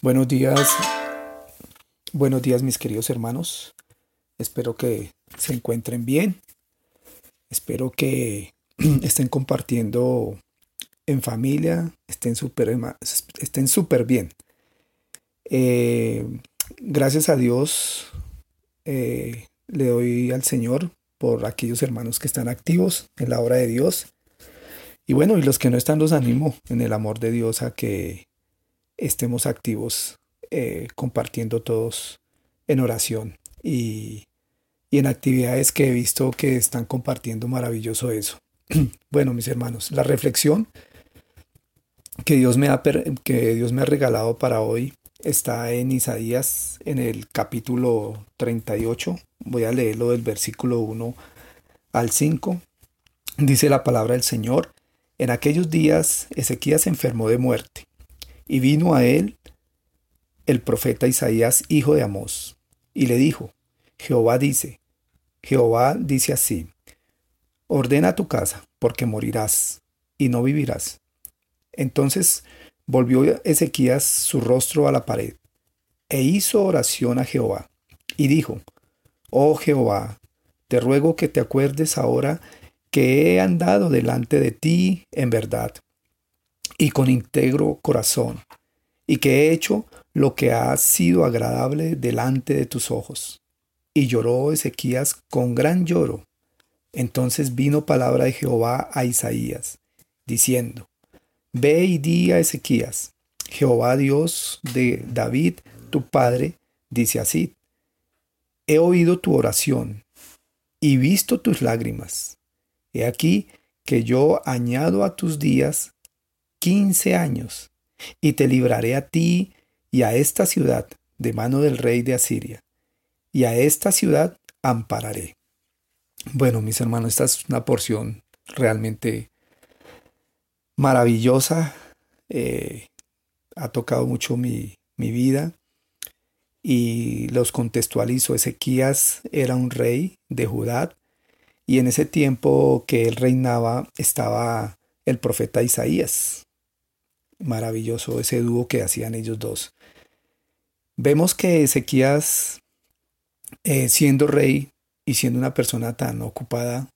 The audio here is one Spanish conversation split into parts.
Buenos días, buenos días mis queridos hermanos. Espero que se encuentren bien. Espero que estén compartiendo en familia, estén súper estén super bien. Eh, gracias a Dios eh, le doy al Señor por aquellos hermanos que están activos en la obra de Dios. Y bueno, y los que no están los animo en el amor de Dios a que estemos activos eh, compartiendo todos en oración y, y en actividades que he visto que están compartiendo maravilloso eso. bueno, mis hermanos, la reflexión que Dios me ha, que Dios me ha regalado para hoy está en Isaías en el capítulo 38. Voy a leerlo del versículo 1 al 5. Dice la palabra del Señor, en aquellos días Ezequías se enfermó de muerte y vino a él el profeta Isaías, hijo de Amós, y le dijo, Jehová dice, Jehová dice así, ordena tu casa, porque morirás, y no vivirás. Entonces volvió Ezequías su rostro a la pared, e hizo oración a Jehová, y dijo, Oh Jehová, te ruego que te acuerdes ahora que he andado delante de ti en verdad y con íntegro corazón, y que he hecho lo que ha sido agradable delante de tus ojos. Y lloró Ezequías con gran lloro. Entonces vino palabra de Jehová a Isaías, diciendo, Ve y di a Ezequías, Jehová Dios de David, tu padre, dice así, He oído tu oración y visto tus lágrimas. He aquí que yo añado a tus días quince años, y te libraré a ti y a esta ciudad de mano del rey de Asiria, y a esta ciudad ampararé. Bueno, mis hermanos, esta es una porción realmente maravillosa. Eh, ha tocado mucho mi, mi vida y los contextualizo. Ezequías era un rey de Judá y en ese tiempo que él reinaba estaba el profeta Isaías maravilloso ese dúo que hacían ellos dos. Vemos que Ezequías, eh, siendo rey y siendo una persona tan ocupada,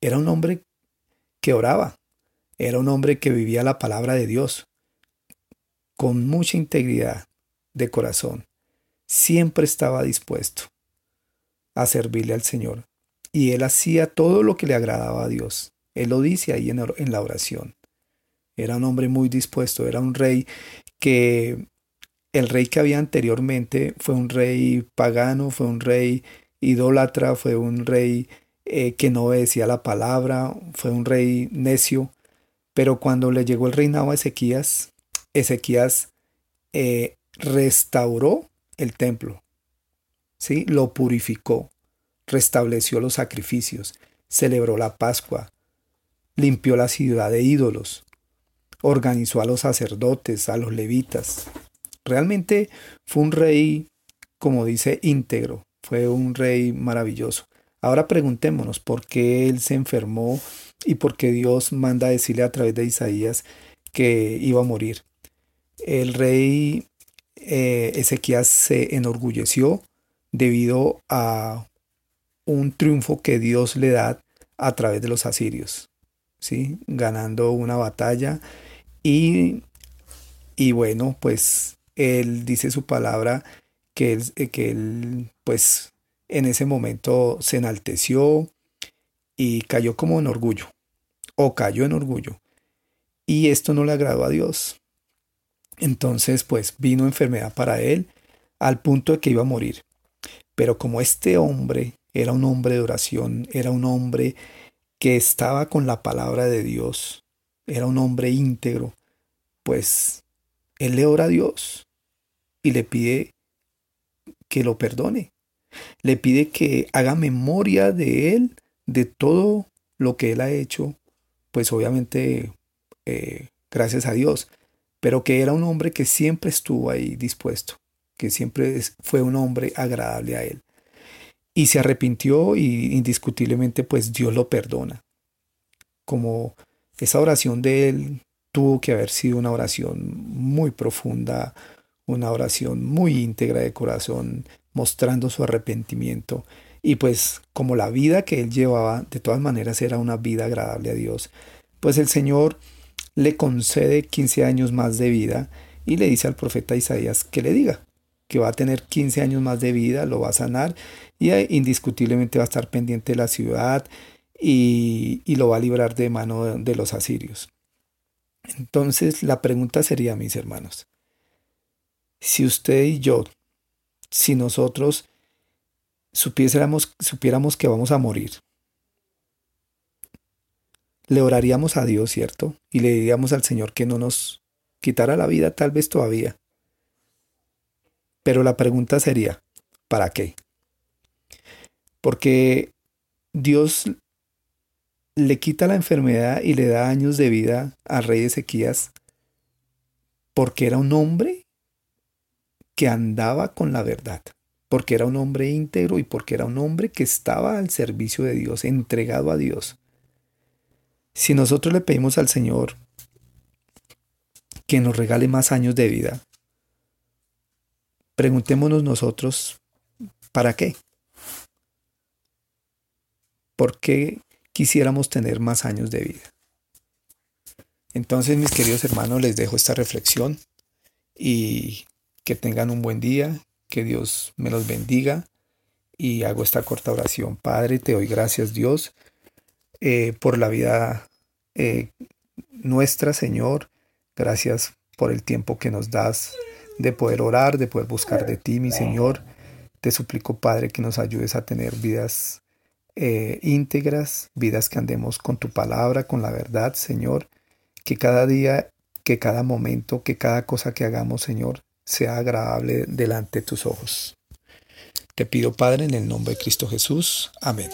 era un hombre que oraba, era un hombre que vivía la palabra de Dios con mucha integridad de corazón. Siempre estaba dispuesto a servirle al Señor. Y él hacía todo lo que le agradaba a Dios. Él lo dice ahí en la oración. Era un hombre muy dispuesto, era un rey que el rey que había anteriormente fue un rey pagano, fue un rey idólatra, fue un rey eh, que no obedecía la palabra, fue un rey necio. Pero cuando le llegó el reinado a Ezequías, Ezequías eh, restauró el templo, ¿sí? lo purificó, restableció los sacrificios, celebró la Pascua, limpió la ciudad de ídolos, organizó a los sacerdotes, a los levitas. Realmente fue un rey, como dice, íntegro, fue un rey maravilloso. Ahora preguntémonos por qué él se enfermó y por qué Dios manda a decirle a través de Isaías que iba a morir. El rey eh, Ezequías se enorgulleció debido a un triunfo que Dios le da a través de los asirios, ¿sí? ganando una batalla y, y bueno, pues él dice su palabra que eh, que él, pues en ese momento se enalteció y cayó como en orgullo, o cayó en orgullo. Y esto no le agradó a Dios. Entonces, pues vino enfermedad para él al punto de que iba a morir. Pero como este hombre era un hombre de oración, era un hombre que estaba con la palabra de Dios, era un hombre íntegro, pues él le ora a Dios y le pide que lo perdone. Le pide que haga memoria de él, de todo lo que él ha hecho, pues obviamente eh, gracias a Dios, pero que era un hombre que siempre estuvo ahí dispuesto, que siempre fue un hombre agradable a él. Y se arrepintió y indiscutiblemente pues Dios lo perdona. Como esa oración de él tuvo que haber sido una oración muy profunda, una oración muy íntegra de corazón, mostrando su arrepentimiento. Y pues como la vida que él llevaba, de todas maneras era una vida agradable a Dios, pues el Señor le concede 15 años más de vida y le dice al profeta Isaías que le diga que va a tener 15 años más de vida, lo va a sanar y indiscutiblemente va a estar pendiente de la ciudad y, y lo va a librar de mano de los asirios. Entonces la pregunta sería, mis hermanos, si usted y yo, si nosotros supiéramos, supiéramos que vamos a morir, le oraríamos a Dios, ¿cierto? Y le diríamos al Señor que no nos quitara la vida tal vez todavía. Pero la pregunta sería, ¿para qué? Porque Dios le quita la enfermedad y le da años de vida al rey Ezequías porque era un hombre que andaba con la verdad, porque era un hombre íntegro y porque era un hombre que estaba al servicio de Dios, entregado a Dios. Si nosotros le pedimos al Señor que nos regale más años de vida, preguntémonos nosotros, ¿para qué? ¿Por qué quisiéramos tener más años de vida. Entonces, mis queridos hermanos, les dejo esta reflexión y que tengan un buen día, que Dios me los bendiga y hago esta corta oración. Padre, te doy gracias Dios eh, por la vida eh, nuestra, Señor. Gracias por el tiempo que nos das de poder orar, de poder buscar de ti, mi Señor. Te suplico, Padre, que nos ayudes a tener vidas eh, íntegras, vidas que andemos con tu palabra, con la verdad, Señor, que cada día, que cada momento, que cada cosa que hagamos, Señor, sea agradable delante de tus ojos. Te pido, Padre, en el nombre de Cristo Jesús. Amén.